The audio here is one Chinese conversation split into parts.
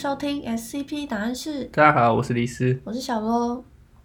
收听 SCP 答案室，大家好，我是李斯。我是小罗。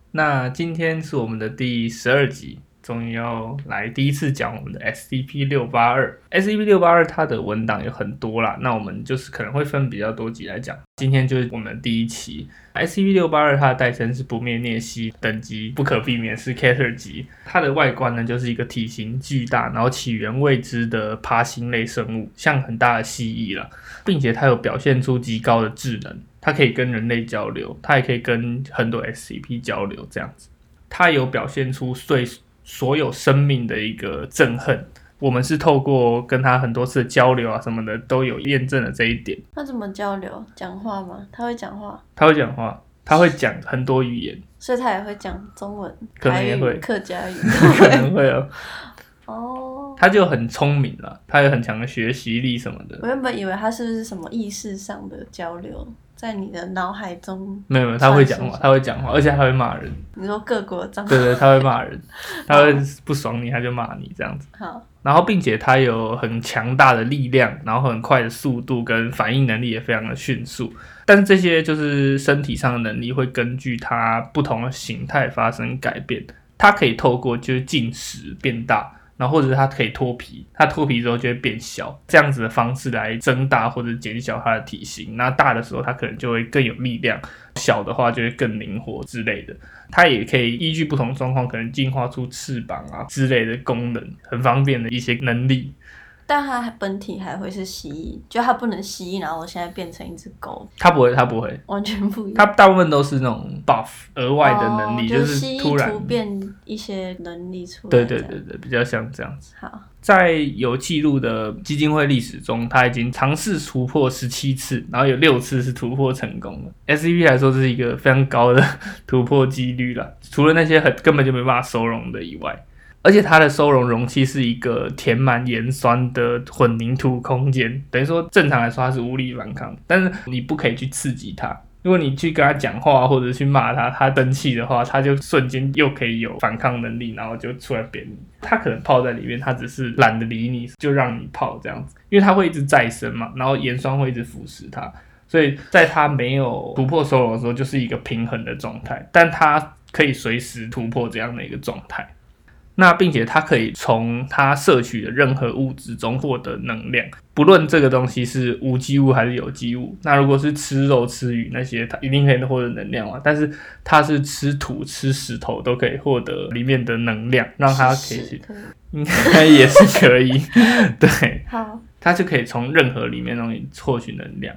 那今天是我们的第十二集，终于要来第一次讲我们的 SCP 六八二。SCP 六八二它的文档有很多啦，那我们就是可能会分比较多集来讲。今天就是我们第一期。SCP 六八二它的代称是不灭颞蜥，等级不可避免是 Cater 级。它的外观呢就是一个体型巨大，然后起源未知的爬行类生物，像很大的蜥蜴了，并且它有表现出极高的智能，它可以跟人类交流，它也可以跟很多 SCP 交流，这样子。它有表现出对所有生命的一个憎恨。我们是透过跟他很多次交流啊什么的，都有验证了这一点。那怎么交流？讲话吗？他会讲话？他会讲话，他会讲很多语言，所以他也会讲中文、可能也会客家语，可能会哦。哦，他就很聪明了，他有很强的学习力什么的。我原本以为他是不是什么意识上的交流，在你的脑海中没有没有，他会讲话，他会讲话，而且他会骂人。你说各国账对对，他会骂人，他会不爽你，他就骂你这样子。好，然后并且他有很强大的力量，然后很快的速度跟反应能力也非常的迅速。但是这些就是身体上的能力会根据它不同的形态发生改变。它可以透过就是进食变大。然后或者是它可以脱皮，它脱皮之后就会变小，这样子的方式来增大或者减小它的体型。那大的时候它可能就会更有力量，小的话就会更灵活之类的。它也可以依据不同状况，可能进化出翅膀啊之类的功能，很方便的一些能力。但它本体还会是蜥蜴，就它不能蜥蜴，然后我现在变成一只狗，它不会，它不会，完全不一样。它大部分都是那种 buff 额外的能力，哦、就是突然突变一些能力出来。对对对对，比较像这样子。好，在有记录的基金会历史中，它已经尝试突破十七次，然后有六次是突破成功了。SCP 来说，这是一个非常高的突破几率了，除了那些很根本就没办法收容的以外。而且它的收容容器是一个填满盐酸的混凝土空间，等于说正常来说它是无力反抗，但是你不可以去刺激它。如果你去跟他讲话或者去骂他，他生气的话，他就瞬间又可以有反抗能力，然后就出来扁你。他可能泡在里面，他只是懒得理你，就让你泡这样子，因为它会一直再生嘛，然后盐酸会一直腐蚀它，所以在它没有突破收容的时候，就是一个平衡的状态，但它可以随时突破这样的一个状态。那并且它可以从它摄取的任何物质中获得能量，不论这个东西是无机物还是有机物。那如果是吃肉吃鱼那些，它一定可以获得能量嘛？但是它是吃土吃石头都可以获得里面的能量，让它可以去，应 该也是可以。对，好，它就可以从任何里面东西获取能量。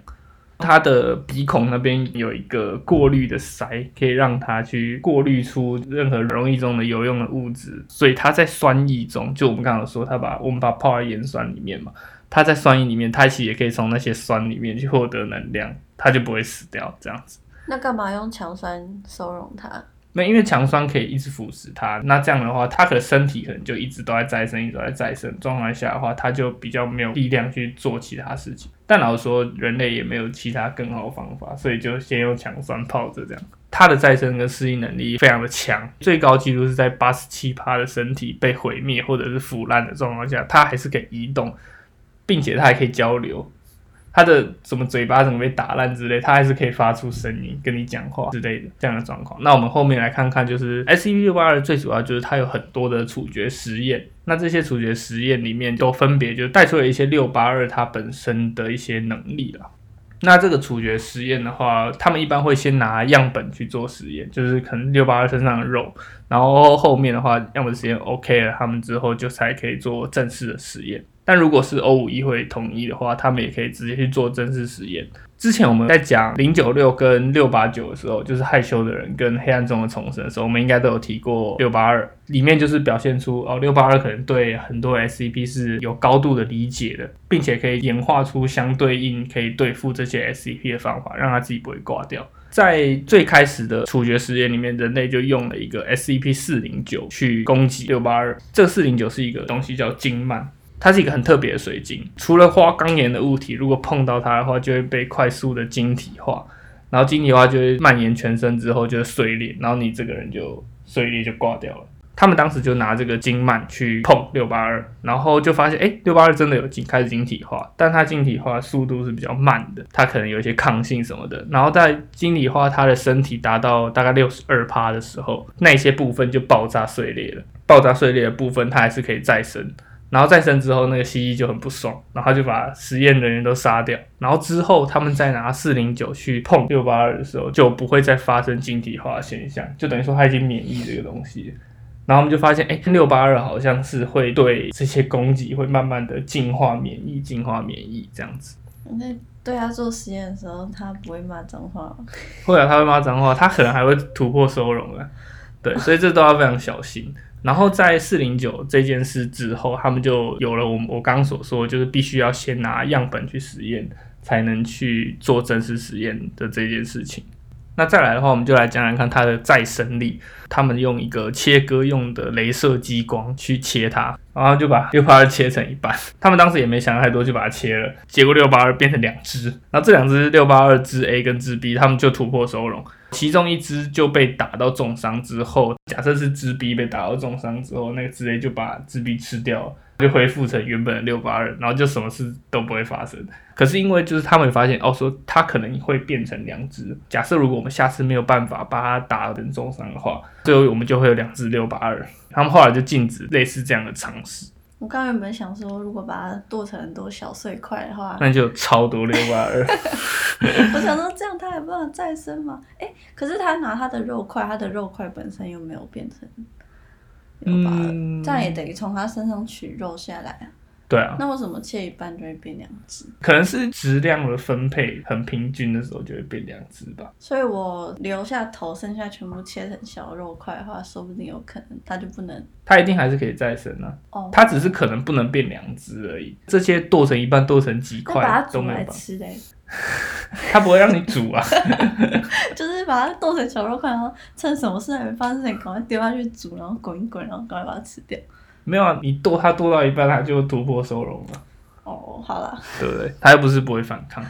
它的鼻孔那边有一个过滤的塞，可以让它去过滤出任何溶液中的有用的物质。所以它在酸液中，就我们刚刚说，它把我们把它泡在盐酸里面嘛，它在酸液里面，它其实也可以从那些酸里面去获得能量，它就不会死掉这样子。那干嘛用强酸收容它？那因为强酸可以一直腐蚀它，那这样的话，它的身体可能就一直都在再生，一直都在再生状态下的话，它就比较没有力量去做其他事情。但老实说，人类也没有其他更好的方法，所以就先用强酸泡着这样。它的再生跟适应能力非常的强，最高纪录是在八十七趴的身体被毁灭或者是腐烂的状况下，它还是可以移动，并且它还可以交流。它的什么嘴巴怎么被打烂之类，它还是可以发出声音跟你讲话之类的这样的状况。那我们后面来看看，就是 SCP 六八二最主要就是它有很多的处决实验。那这些处决实验里面都分别就带出了一些六八二它本身的一些能力了。那这个处决实验的话，他们一般会先拿样本去做实验，就是可能六八二身上的肉，然后后面的话样本实验 OK 了，他们之后就才可以做正式的实验。但如果是欧五议会同意的话，他们也可以直接去做真实实验。之前我们在讲零九六跟六八九的时候，就是害羞的人跟黑暗中的重生的时候，我们应该都有提过六八二里面就是表现出哦，六八二可能对很多 SCP 是有高度的理解的，并且可以演化出相对应可以对付这些 SCP 的方法，让他自己不会挂掉。在最开始的处决实验里面，人类就用了一个 SCP 四零九去攻击六八二。这个四零九是一个东西叫金曼。它是一个很特别的水晶，除了花岗岩的物体，如果碰到它的话，就会被快速的晶体化，然后晶体化就会蔓延全身之后就会碎裂，然后你这个人就碎裂就挂掉了。他们当时就拿这个金曼去碰六八二，然后就发现，哎，六八二真的有晶开始晶体化，但它晶体化速度是比较慢的，它可能有一些抗性什么的。然后在晶体化它的身体达到大概六十二趴的时候，那些部分就爆炸碎裂了。爆炸碎裂的部分它还是可以再生，然后再生之后，那个蜥蜴就很不爽，然后就把实验人员都杀掉。然后之后他们再拿四零九去碰六八二的时候，就不会再发生晶体化现象，就等于说它已经免疫这个东西。然后我们就发现，哎，六八二好像是会对这些攻击会慢慢的进化免疫，进化免疫这样子。那对他做实验的时候，他不会骂脏话吗？会啊，他会骂脏话，他可能还会突破收容啊。对，所以这都要非常小心。然后在四零九这件事之后，他们就有了我我刚所说，就是必须要先拿样本去实验，才能去做真实实验的这件事情。那再来的话，我们就来讲讲看它的再生力。他们用一个切割用的镭射激光去切它，然后就把六八二切成一半。他们当时也没想太多，就把它切了。结果六八二变成两只，那这两只六八二支 A 跟支 B，他们就突破收容。其中一只就被打到重伤之后，假设是只 B 被打到重伤之后，那个支 A 就把只 B 吃掉。就恢复成原本的六八二，然后就什么事都不会发生。可是因为就是他们发现哦，说它可能会变成两只。假设如果我们下次没有办法把它打成重伤的话，最后我们就会有两只六八二。他们后来就禁止类似这样的尝试。我刚原本想说，如果把它剁成很多小碎块的话，那就超多六八二。我想说这样它还不能再生吗？哎，可是他拿他的肉块，他的肉块本身又没有变成。六八二，这样也等于从他身上取肉下来啊。对啊。那为什么切一半就会变两只？可能是质量的分配很平均的时候就会变两只吧。所以我留下头，剩下全部切成小肉块的话，说不定有可能它就不能。它一定还是可以再生啊。哦。它只是可能不能变两只而已。这些剁成一半，剁成几块都没有。吃嘞。它不会让你煮啊，就是把它剁成小肉块，然后趁什么事还没发生，赶快丢下去煮，然后滚一滚，然后赶快把它吃掉。没有啊，你剁它剁到一半，它就突破收容了。哦，好了，对不对？它又不是不会反抗。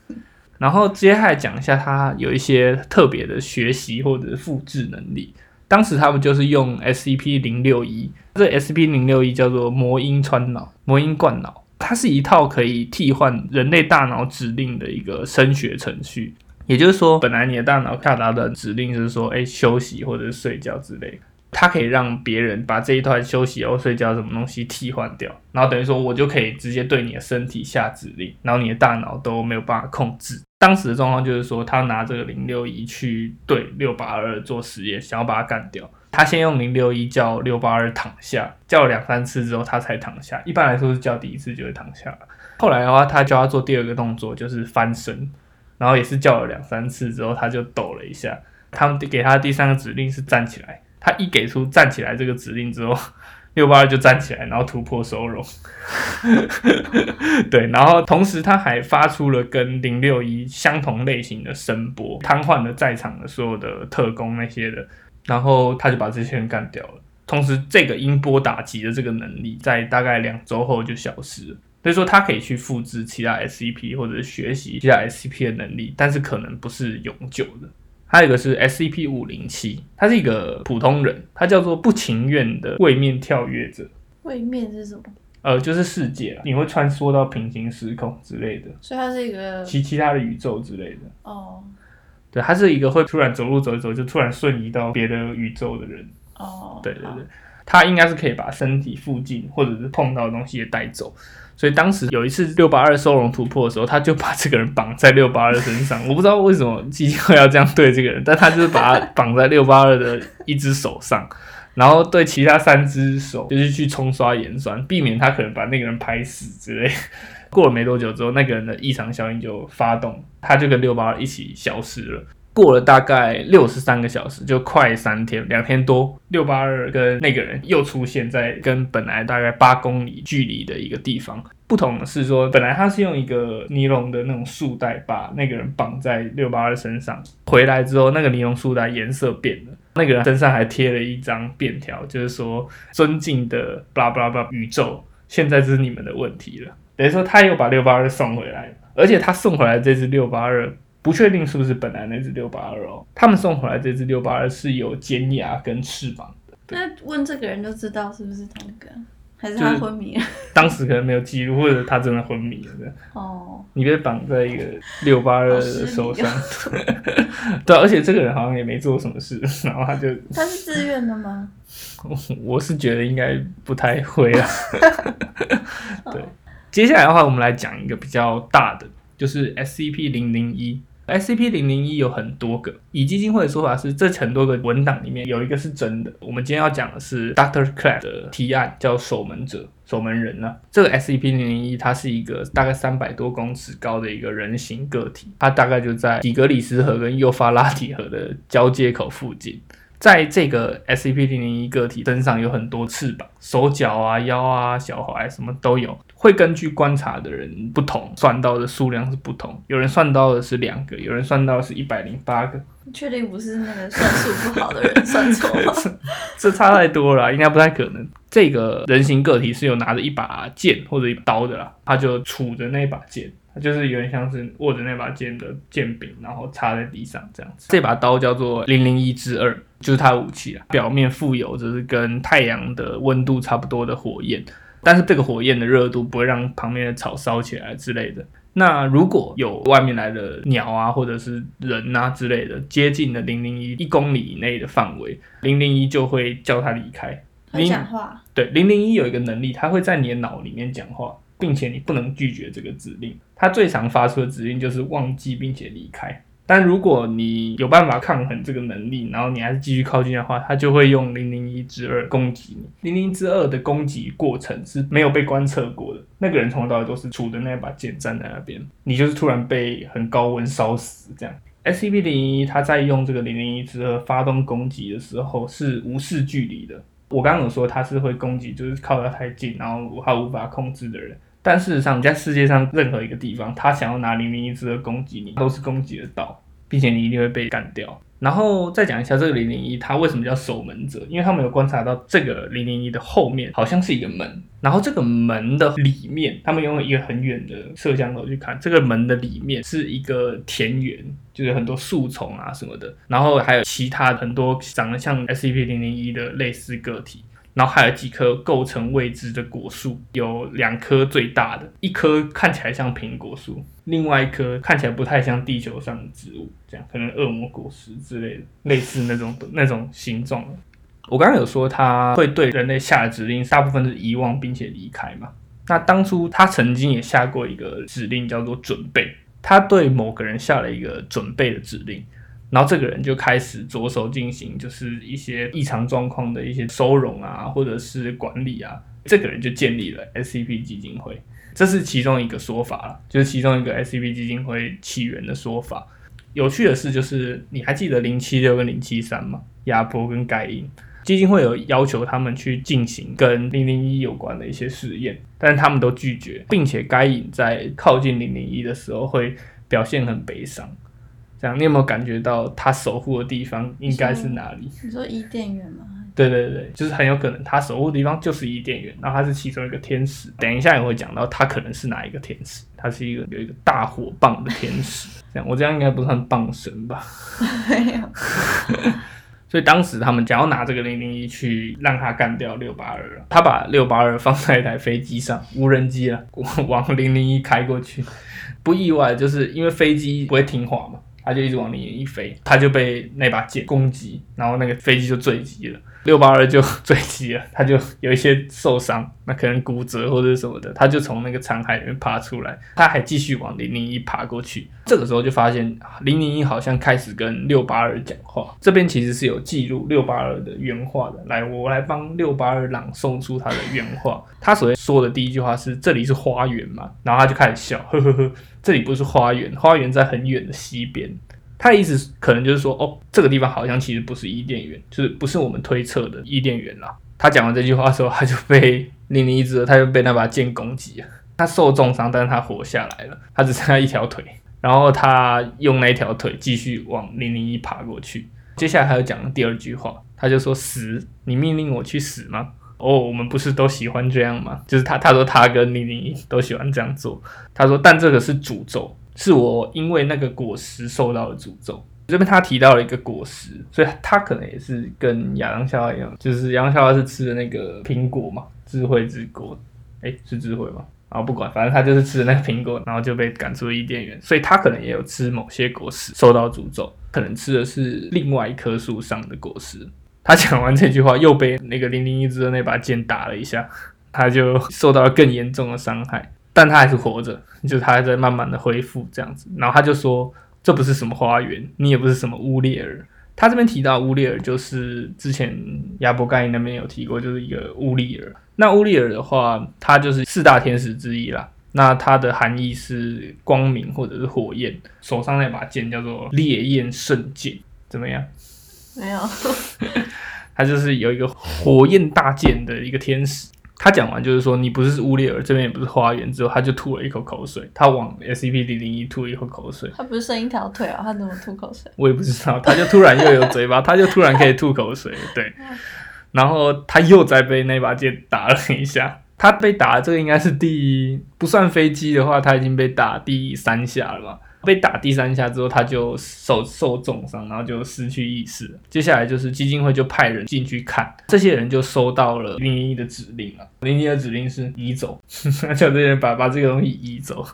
然后接下来讲一下，它有一些特别的学习或者复制能力。当时他们就是用 SCP 零六一，这 SCP 零六一叫做魔音穿脑，魔音灌脑。它是一套可以替换人类大脑指令的一个声学程序，也就是说，本来你的大脑下达的指令就是说，哎，休息或者是睡觉之类，它可以让别人把这一段休息或睡觉什么东西替换掉，然后等于说我就可以直接对你的身体下指令，然后你的大脑都没有办法控制。当时的状况就是说，他拿这个零六一去对六八二做实验，想要把它干掉。他先用零六一叫六八二躺下，叫了两三次之后，他才躺下。一般来说是叫第一次就会躺下。后来的话，他叫他做第二个动作，就是翻身，然后也是叫了两三次之后，他就抖了一下。他们给他第三个指令是站起来，他一给出站起来这个指令之后，六八二就站起来，然后突破收容。对，然后同时他还发出了跟零六一相同类型的声波，瘫痪了在场的所有的特工那些的。然后他就把这些人干掉了。同时，这个音波打击的这个能力在大概两周后就消失了。所以说，他可以去复制其他 SCP 或者学习其他 SCP 的能力，但是可能不是永久的。还有一个是 SCP 五零七，他是一个普通人，他叫做不情愿的位面跳跃者。位面是什么？呃，就是世界，你会穿梭到平行时空之类的。所以它是一个其其他的宇宙之类的。哦。对，他是一个会突然走路走一走就突然瞬移到别的宇宙的人。哦，对对对，他应该是可以把身体附近或者是碰到的东西也带走。所以当时有一次六八二收容突破的时候，他就把这个人绑在六八二身上。我不知道为什么基金会要这样对这个人，但他就是把他绑在六八二的一只手上，然后对其他三只手就是去冲刷盐酸，避免他可能把那个人拍死之类。过了没多久之后，那个人的异常效应就发动，他就跟六八二一起消失了。过了大概六十三个小时，就快三天，两天多，六八二跟那个人又出现在跟本来大概八公里距离的一个地方。不同的是说，本来他是用一个尼龙的那种束带把那个人绑在六八二身上，回来之后那个尼龙束带颜色变了，那个人身上还贴了一张便条，就是说尊敬的巴拉巴拉巴拉宇宙，现在这是你们的问题了。等于说他又把六八二送回来，而且他送回来这只六八二不确定是不是本来那只六八二哦。他们送回来这只六八二是有尖牙跟翅膀的，那问这个人就知道是不是同一个，还是他昏迷了？当时可能没有记录，或者他真的昏迷了。哦，你被绑在一个六八二的手上哦，对啊，而且这个人好像也没做什么事，然后他就，他是自愿的吗？我是觉得应该不太会啊。对，接下来的话，我们来讲一个比较大的，就是 SCP 零零一。SCP 零零一有很多个，以基金会的说法是，这很多个文档里面有一个是真的。我们今天要讲的是 Doctor Clap 的提案，叫守门者、守门人呢、这个 SCP 零零一它是一个大概三百多公尺高的一个人形个体，它大概就在底格里斯河跟幼发拉底河的交接口附近。在这个 SCP 零零一个体身上有很多翅膀，手脚啊、腰啊、小踝什么都有，会根据观察的人不同，算到的数量是不同。有人算到的是两个，有人算到的是一百零八个，你确定不是那个算数不好的人算错吗？这差太多了啊，应该不太可能。这个人形个体是有拿着一把剑或者一把刀的啦，他就杵着那把剑，它就是有点像是握着那把剑的剑柄，然后插在地上这样子。这把刀叫做零零一之二，就是它的武器啊，表面附有就是跟太阳的温度差不多的火焰，但是这个火焰的热度不会让旁边的草烧起来之类的。那如果有外面来的鸟啊，或者是人啊之类的，接近了零零一一公里以内的范围，零零一就会叫它离开。会讲话，对，零零一有一个能力，它会在你的脑里面讲话，并且你不能拒绝这个指令。它最常发出的指令就是忘记并且离开。但如果你有办法抗衡这个能力，然后你还是继续靠近的话，它就会用零零一之二攻击你。零零之二的攻击过程是没有被观测过的，那个人从头到尾都是杵着那把剑站在那边，你就是突然被很高温烧死这样。SCP 零一它在用这个零零一之二发动攻击的时候是无视距离的，我刚刚有说他是会攻击，就是靠得太近，然后他无法控制的人。但事实上，在世界上任何一个地方，他想要拿零零一之二攻击你，都是攻击得到，并且你一定会被干掉。然后再讲一下这个零零一，它为什么叫守门者？因为他们有观察到这个零零一的后面好像是一个门，然后这个门的里面，他们用了一个很远的摄像头去看，这个门的里面是一个田园，就是很多树丛啊什么的，然后还有其他很多长得像 SCP 零零一的类似个体。然后还有几棵构成未知的果树，有两棵最大的，一棵看起来像苹果树，另外一棵看起来不太像地球上的植物，这样可能恶魔果实之类的，类似那种那种形状。我刚刚有说他会对人类下的指令，大部分是遗忘并且离开嘛。那当初他曾经也下过一个指令，叫做准备，他对某个人下了一个准备的指令。然后这个人就开始着手进行，就是一些异常状况的一些收容啊，或者是管理啊。这个人就建立了 SCP 基金会，这是其中一个说法了，就是其中一个 SCP 基金会起源的说法。有趣的是，就是你还记得零七六跟零七三吗？亚伯跟盖因基金会有要求他们去进行跟零零一有关的一些试验，但是他们都拒绝，并且该隐在靠近零零一的时候会表现很悲伤。这样，你有没有感觉到他守护的地方应该是哪里？你说 伊甸园吗？对对对，就是很有可能他守护的地方就是伊甸园，然后他是其中一个天使。等一下也会讲到他可能是哪一个天使，他是一个有一个大火棒的天使。这样，我这样应该不算棒神吧？没有，所以当时他们想要拿这个零零一去让他干掉六八二，他把六八二放在一台飞机上，无人机啊，往零零一开过去。不意外，就是因为飞机不会听话嘛。他就一直往里面一飞，他就被那把剑攻击，然后那个飞机就坠机了，六八二就坠机了，他就有一些受伤，那可能骨折或者什么的，他就从那个残骸里面爬出来，他还继续往零零一爬过去，这个时候就发现零零一好像开始跟六八二讲话，这边其实是有记录六八二的原话的，来，我来帮六八二朗诵出他的原话，他首先说的第一句话是这里是花园嘛，然后他就开始笑，呵呵呵。这里不是花园，花园在很远的西边。他的意思可能就是说，哦，这个地方好像其实不是伊甸园，就是不是我们推测的伊甸园啦。他讲完这句话的时候，他就被零零一只，他就被那把剑攻击了。他受重伤，但是他活下来了。他只剩下一条腿，然后他用那条腿继续往零零一爬过去。接下来他又讲了第二句话，他就说：“死，你命令我去死吗？”哦，我们不是都喜欢这样吗？就是他，他说他跟零零一都喜欢这样做。他说，但这个是诅咒，是我因为那个果实受到了诅咒。这边他提到了一个果实，所以他可能也是跟亚当夏娃一样，就是亚当夏娃是吃的那个苹果嘛，智慧之果，哎，是智慧吗？然后不管，反正他就是吃的那个苹果，然后就被赶出了伊甸园，所以他可能也有吃某些果实，受到诅咒，可能吃的是另外一棵树上的果实。他讲完这句话，又被那个零零一之的那把剑打了一下，他就受到了更严重的伤害，但他还是活着，就是他还在慢慢的恢复这样子。然后他就说，这不是什么花园，你也不是什么乌列尔。他这边提到乌列尔，就是之前亚伯盖那边有提过，就是一个乌利尔。那乌利尔的话，他就是四大天使之一啦。那它的含义是光明或者是火焰。手上那把剑叫做烈焰圣剑，怎么样？没有，他就是有一个火焰大剑的一个天使。他讲完就是说，你不是乌列尔，这边也不是花园。之后他就吐了一口口水，他往 S C P 零零一吐了一口口水。他不是剩一条腿哦，他怎么吐口水？我也不知道，他就突然又有嘴巴，他就突然可以吐口水。对，然后他又再被那把剑打了一下。他被打这个应该是第不算飞机的话，他已经被打第三下了吧？被打第三下之后，他就受受重伤，然后就失去意识。接下来就是基金会就派人进去看，这些人就收到了零零一的指令了。零零一的指令是移走，叫这些人把把这个东西移走。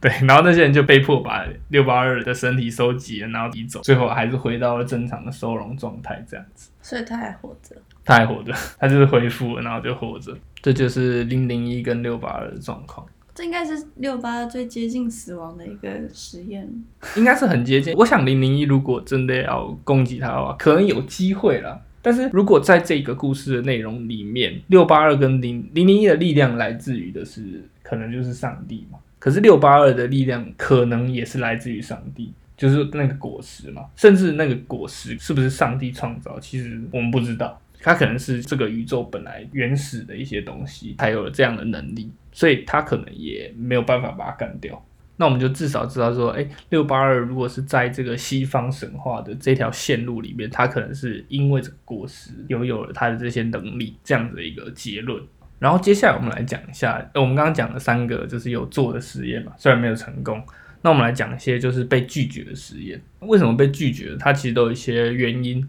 对，然后那些人就被迫把六八二的身体收集了，然后移走。最后还是回到了正常的收容状态，这样子。所以他还活着，他还活着，他就是恢复了，然后就活着。这就是零零一跟六八二的状况。这应该是六八最接近死亡的一个实验，应该是很接近。我想零零一如果真的要攻击他的话，可能有机会了。但是如果在这个故事的内容里面，六八二跟零零零一的力量来自于的是，可能就是上帝嘛。可是六八二的力量可能也是来自于上帝，就是那个果实嘛。甚至那个果实是不是上帝创造，其实我们不知道。它可能是这个宇宙本来原始的一些东西，才有了这样的能力。所以它可能也没有办法把它干掉。那我们就至少知道说，哎，六八二如果是在这个西方神话的这条线路里面，它可能是因为这个果实拥有了它的这些能力，这样的一个结论。然后接下来我们来讲一下，我们刚刚讲了三个就是有做的实验嘛，虽然没有成功。那我们来讲一些就是被拒绝的实验。为什么被拒绝？它其实都有一些原因。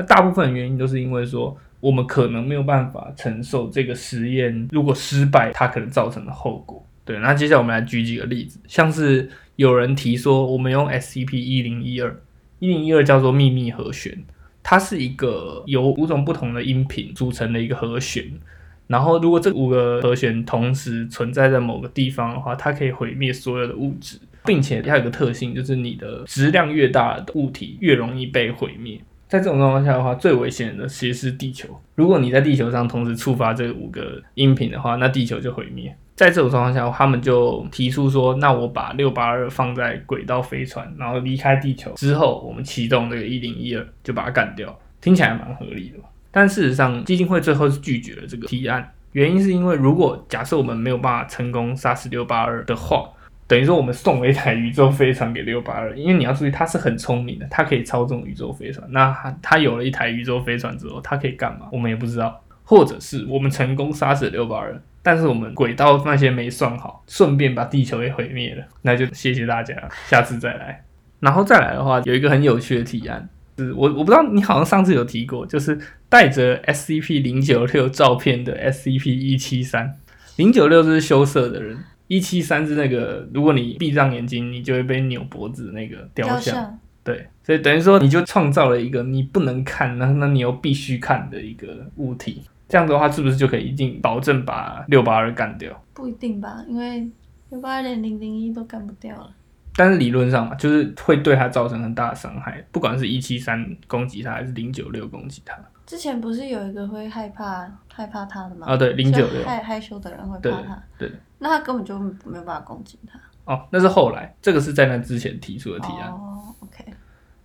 那大部分原因都是因为说。我们可能没有办法承受这个实验如果失败，它可能造成的后果。对，那接下来我们来举几个例子，像是有人提说，我们用 SCP 一零一二，一零一二叫做秘密和弦，它是一个由五种不同的音频组成的一个和弦。然后，如果这五个和弦同时存在在某个地方的话，它可以毁灭所有的物质，并且它有个特性，就是你的质量越大的物体越容易被毁灭。在这种状况下的话，最危险的其实是地球。如果你在地球上同时触发这五个音频的话，那地球就毁灭。在这种状况下，他们就提出说：“那我把六八二放在轨道飞船，然后离开地球之后，我们启动这个一零一二，就把它干掉。”听起来蛮合理的。但事实上，基金会最后是拒绝了这个提案，原因是因为如果假设我们没有办法成功杀死六八二的话。等于说，我们送了一台宇宙飞船给六八二，因为你要注意，他是很聪明的，他可以操纵宇宙飞船。那他他有了一台宇宙飞船之后，他可以干嘛？我们也不知道。或者是我们成功杀死六八二，但是我们轨道那些没算好，顺便把地球也毁灭了。那就谢谢大家，下次再来。然后再来的话，有一个很有趣的提案，是我我不知道你好像上次有提过，就是带着 SCP 零九六照片的 SCP 一七三零九六，是羞涩的人。一七三是那个，如果你闭上眼睛，你就会被扭脖子那个雕像。对，所以等于说你就创造了一个你不能看，那那你又必须看的一个物体。这样的话，是不是就可以一定保证把六八二干掉？不一定吧，因为六八二连零零一都干不掉了。但是理论上嘛，就是会对他造成很大的伤害，不管是一七三攻击他，还是零九六攻击他。之前不是有一个会害怕害怕他的吗？啊，对，零九六害害羞的人会怕他，对，那他根本就没有办法攻击他。哦，那是后来，这个是在那之前提出的提案。哦，OK。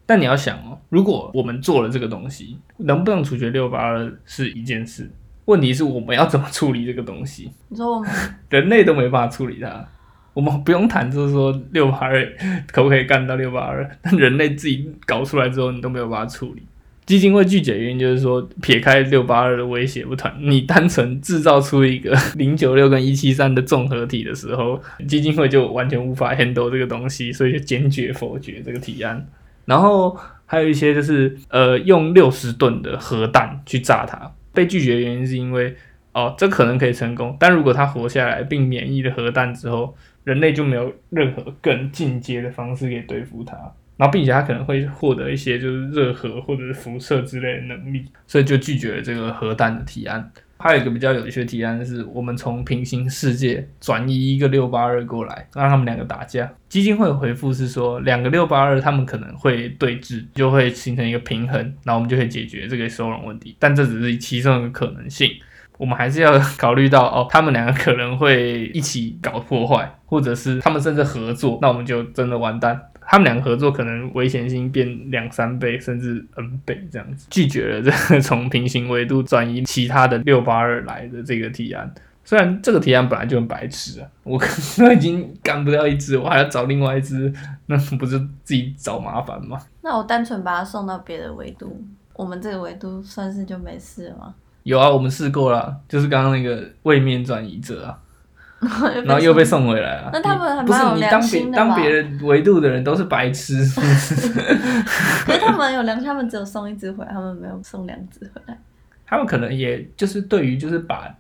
但你要想哦，如果我们做了这个东西，能不能处决六八二是一件事，问题是我们要怎么处理这个东西？你说我们 人类都没办法处理它，我们不用谈，就是说六八二可不可以干到六八二，但人类自己搞出来之后，你都没有办法处理。基金会拒绝原因就是说，撇开六八二的威胁不谈，你单纯制造出一个 零九六跟一七三的综合体的时候，基金会就完全无法 handle 这个东西，所以就坚决否决这个提案。然后还有一些就是呃用六十吨的核弹去炸它，被拒绝的原因是因为哦这可能可以成功，但如果它活下来并免疫了核弹之后，人类就没有任何更进阶的方式可以对付它。然后，并且它可能会获得一些就是热核或者是辐射之类的能力，所以就拒绝了这个核弹的提案。还有一个比较有趣的提案是，我们从平行世界转移一个六八二过来，让他们两个打架。基金会回复是说，两个六八二他们可能会对峙，就会形成一个平衡，然后我们就可以解决这个收容问题。但这只是其中一个可能性，我们还是要考虑到哦，他们两个可能会一起搞破坏，或者是他们甚至合作，那我们就真的完蛋。他们两个合作可能危险性变两三倍甚至 N 倍这样子，拒绝了这个从平行维度转移其他的六八二来的这个提案。虽然这个提案本来就很白痴啊，我都已经干不掉一只，我还要找另外一只，那不是自己找麻烦吗？那我单纯把它送到别的维度，我们这个维度算是就没事了吗？有啊，我们试过了，就是刚刚那个位面转移者啊。然后又被送回来了。那他们不是你当别当别人维度的人都是白痴。可是他们有良心，他们只有送一只回来，他们没有送两只回来。他们可能也就是对于就是把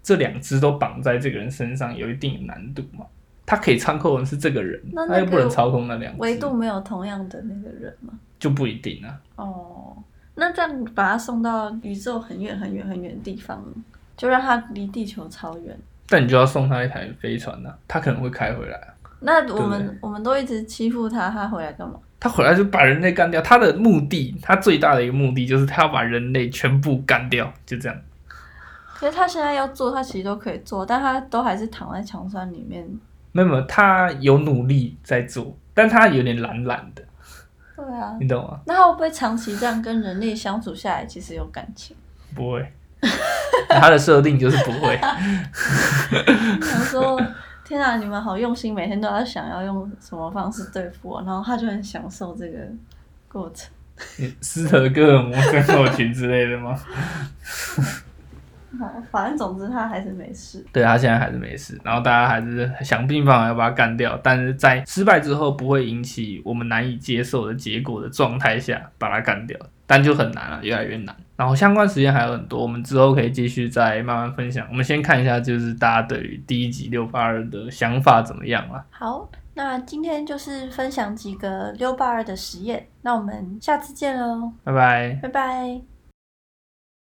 这两只都绑在这个人身上有一定的难度嘛。他可以操控的是这个人，他又不能操控那两维度没有同样的那个人吗？就不一定啊。哦，那这样把他送到宇宙很远很远很远的地方，就让他离地球超远。但你就要送他一台飞船呢，他可能会开回来。那我们我们都一直欺负他，他回来干嘛？他回来就把人类干掉。他的目的，他最大的一个目的就是他要把人类全部干掉，就这样。可是他现在要做，他其实都可以做，但他都还是躺在墙山里面。没有，他有努力在做，但他有点懒懒的。对啊，你懂吗？那会不会长期这样跟人类相处下来，其实有感情？不会。他的设定就是不会。想说：“天啊，你们好用心，每天都要想要用什么方式对付我，然后他就很享受这个过程。”斯特哥尔摩症候群之类的吗？反正总之他还是没事。对他现在还是没事，然后大家还是想尽办法要把他干掉，但是在失败之后不会引起我们难以接受的结果的状态下把他干掉，但就很难了，越来越难。然后相关时间还有很多，我们之后可以继续再慢慢分享。我们先看一下，就是大家对于第一集六八二的想法怎么样啊？好，那今天就是分享几个六八二的实验，那我们下次见喽，拜拜，拜拜。